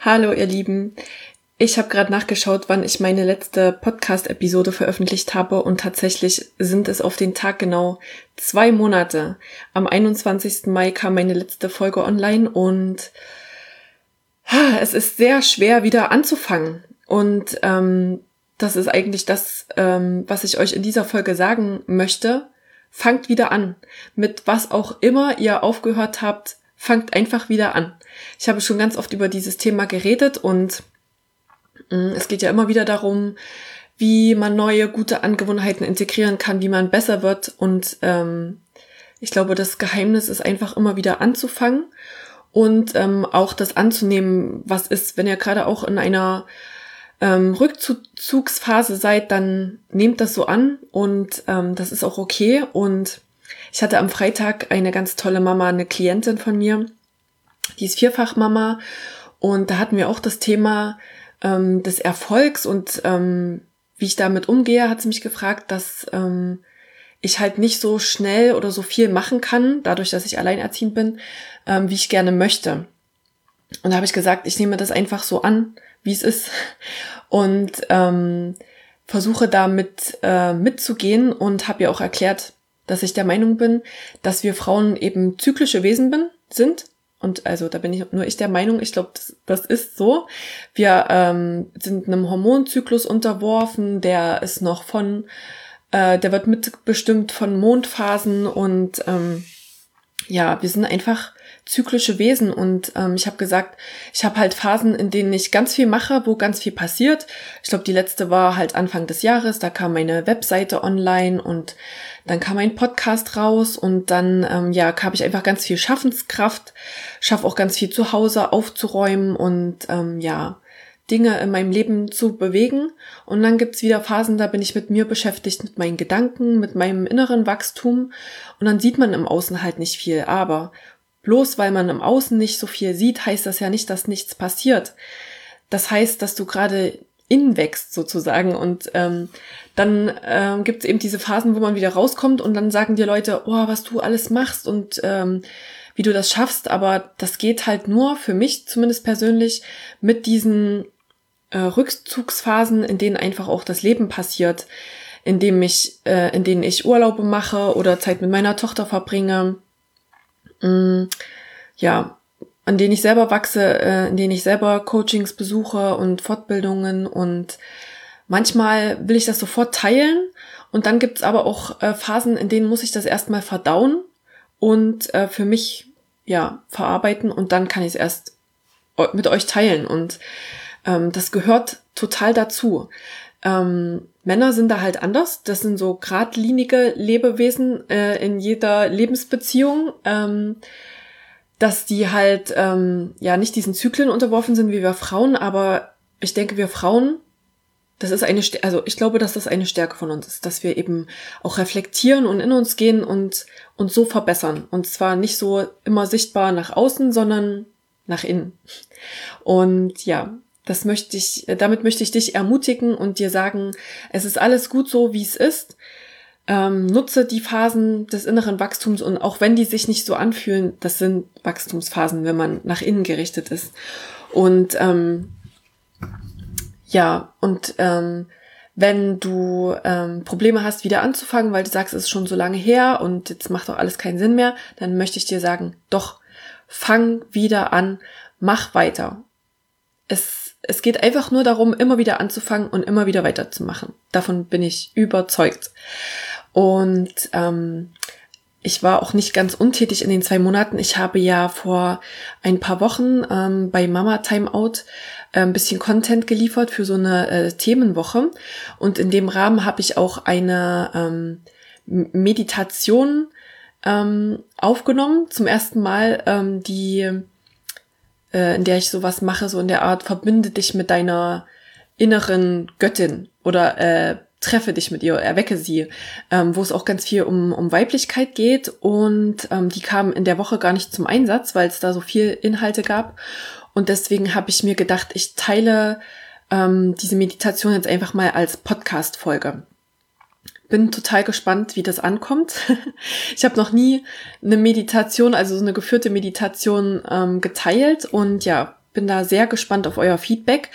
Hallo ihr Lieben. Ich habe gerade nachgeschaut, wann ich meine letzte Podcast-Episode veröffentlicht habe und tatsächlich sind es auf den Tag genau zwei Monate. Am 21. Mai kam meine letzte Folge online und es ist sehr schwer wieder anzufangen. Und ähm, das ist eigentlich das, ähm, was ich euch in dieser Folge sagen möchte. Fangt wieder an. Mit was auch immer ihr aufgehört habt, fangt einfach wieder an. Ich habe schon ganz oft über dieses Thema geredet und mm, es geht ja immer wieder darum, wie man neue gute Angewohnheiten integrieren kann, wie man besser wird. Und ähm, ich glaube, das Geheimnis ist einfach immer wieder anzufangen und ähm, auch das anzunehmen, was ist, wenn ihr gerade auch in einer ähm, Rückzugsphase seid, dann nehmt das so an und ähm, das ist auch okay. Und ich hatte am Freitag eine ganz tolle Mama, eine Klientin von mir, die ist Vierfachmama. Und da hatten wir auch das Thema ähm, des Erfolgs und ähm, wie ich damit umgehe, hat sie mich gefragt, dass ähm, ich halt nicht so schnell oder so viel machen kann, dadurch, dass ich alleinerziehend bin, ähm, wie ich gerne möchte. Und da habe ich gesagt, ich nehme das einfach so an, wie es ist. Und ähm, versuche damit äh, mitzugehen und habe ihr auch erklärt, dass ich der Meinung bin, dass wir Frauen eben zyklische Wesen bin, sind und also da bin ich nur ich der Meinung, ich glaube, das, das ist so. Wir ähm, sind einem Hormonzyklus unterworfen, der ist noch von, äh, der wird mitbestimmt von Mondphasen und ähm, ja, wir sind einfach zyklische Wesen und ähm, ich habe gesagt, ich habe halt Phasen, in denen ich ganz viel mache, wo ganz viel passiert. Ich glaube, die letzte war halt Anfang des Jahres, da kam meine Webseite online und dann kam ein Podcast raus und dann ähm, ja, habe ich einfach ganz viel Schaffenskraft, schaffe auch ganz viel zu Hause aufzuräumen und ähm, ja, Dinge in meinem Leben zu bewegen. Und dann gibt's wieder Phasen, da bin ich mit mir beschäftigt, mit meinen Gedanken, mit meinem inneren Wachstum. Und dann sieht man im Außen halt nicht viel. Aber Bloß weil man im Außen nicht so viel sieht, heißt das ja nicht, dass nichts passiert. Das heißt, dass du gerade innen wächst sozusagen. Und ähm, dann ähm, gibt es eben diese Phasen, wo man wieder rauskommt und dann sagen dir Leute, oh, was du alles machst und ähm, wie du das schaffst, aber das geht halt nur für mich zumindest persönlich mit diesen äh, Rückzugsphasen, in denen einfach auch das Leben passiert, in dem ich, äh, in denen ich Urlaube mache oder Zeit mit meiner Tochter verbringe, mh, mm, ja, an denen ich selber wachse, äh, in denen ich selber Coachings besuche und Fortbildungen und manchmal will ich das sofort teilen und dann gibt's aber auch äh, Phasen, in denen muss ich das erstmal verdauen und äh, für mich ja verarbeiten und dann kann ich es erst mit euch teilen und ähm, das gehört total dazu. Ähm, Männer sind da halt anders. Das sind so geradlinige Lebewesen äh, in jeder Lebensbeziehung. Ähm, dass die halt ähm, ja nicht diesen Zyklen unterworfen sind wie wir Frauen, aber ich denke, wir Frauen, das ist eine, also ich glaube, dass das eine Stärke von uns ist, dass wir eben auch reflektieren und in uns gehen und uns so verbessern. Und zwar nicht so immer sichtbar nach außen, sondern nach innen. Und ja, das möchte ich, damit möchte ich dich ermutigen und dir sagen, es ist alles gut so, wie es ist. Ähm, nutze die Phasen des inneren Wachstums und auch wenn die sich nicht so anfühlen, das sind Wachstumsphasen, wenn man nach innen gerichtet ist. Und ähm, ja, und ähm, wenn du ähm, Probleme hast, wieder anzufangen, weil du sagst, es ist schon so lange her und jetzt macht doch alles keinen Sinn mehr, dann möchte ich dir sagen, doch, fang wieder an, mach weiter. Es es geht einfach nur darum, immer wieder anzufangen und immer wieder weiterzumachen. Davon bin ich überzeugt. Und ähm, ich war auch nicht ganz untätig in den zwei Monaten. Ich habe ja vor ein paar Wochen ähm, bei Mama Timeout äh, ein bisschen Content geliefert für so eine äh, Themenwoche. Und in dem Rahmen habe ich auch eine ähm, Meditation ähm, aufgenommen. Zum ersten Mal, ähm, die äh, in der ich sowas mache, so in der Art, verbinde dich mit deiner inneren Göttin oder äh, treffe dich mit ihr, erwecke sie, ähm, wo es auch ganz viel um, um Weiblichkeit geht. Und ähm, die kam in der Woche gar nicht zum Einsatz, weil es da so viel Inhalte gab. Und deswegen habe ich mir gedacht, ich teile ähm, diese Meditation jetzt einfach mal als Podcast-Folge. Bin total gespannt, wie das ankommt. ich habe noch nie eine Meditation, also so eine geführte Meditation ähm, geteilt und ja, bin da sehr gespannt auf euer Feedback.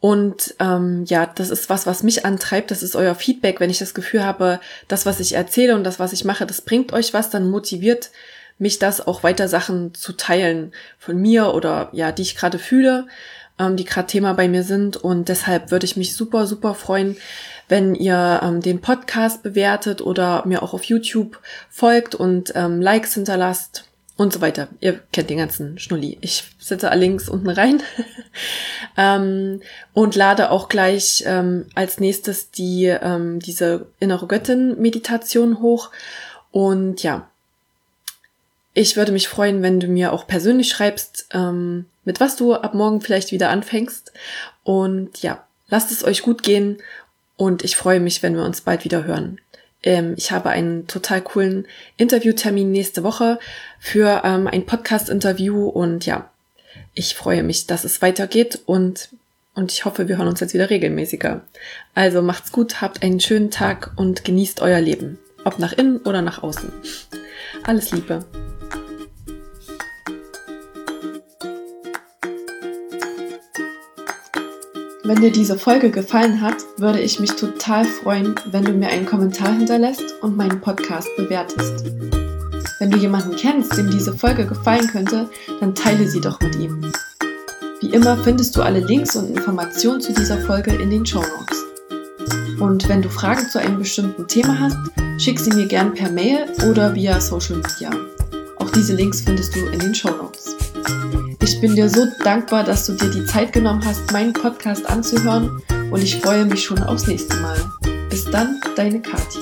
Und ähm, ja, das ist was, was mich antreibt. Das ist euer Feedback. Wenn ich das Gefühl habe, das, was ich erzähle und das, was ich mache, das bringt euch was, dann motiviert mich das auch weiter Sachen zu teilen von mir oder ja, die ich gerade fühle, ähm, die gerade Thema bei mir sind. Und deshalb würde ich mich super, super freuen, wenn ihr ähm, den Podcast bewertet oder mir auch auf YouTube folgt und ähm, Likes hinterlasst und so weiter. Ihr kennt den ganzen Schnulli. Ich setze links unten rein ähm, und lade auch gleich ähm, als nächstes die ähm, diese innere Göttin Meditation hoch. Und ja, ich würde mich freuen, wenn du mir auch persönlich schreibst, ähm, mit was du ab morgen vielleicht wieder anfängst. Und ja, lasst es euch gut gehen und ich freue mich, wenn wir uns bald wieder hören. Ähm, ich habe einen total coolen Interviewtermin nächste Woche für ähm, ein Podcast-Interview und ja, ich freue mich, dass es weitergeht und und ich hoffe, wir hören uns jetzt wieder regelmäßiger. Also macht's gut, habt einen schönen Tag und genießt euer Leben. Ob nach innen oder nach außen. Alles Liebe. Wenn dir diese Folge gefallen hat, würde ich mich total freuen, wenn du mir einen Kommentar hinterlässt und meinen Podcast bewertest. Wenn du jemanden kennst, dem diese Folge gefallen könnte, dann teile sie doch mit ihm. Wie immer findest du alle Links und Informationen zu dieser Folge in den Show Notes. Und wenn du Fragen zu einem bestimmten Thema hast, schick sie mir gern per Mail oder via Social Media. Auch diese Links findest du in den Show Notes. Ich bin dir so dankbar, dass du dir die Zeit genommen hast, meinen Podcast anzuhören und ich freue mich schon aufs nächste Mal. Bis dann, deine Kathi.